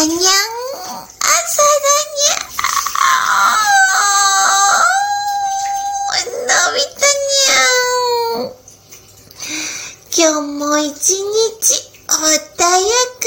今日も一日穏やか。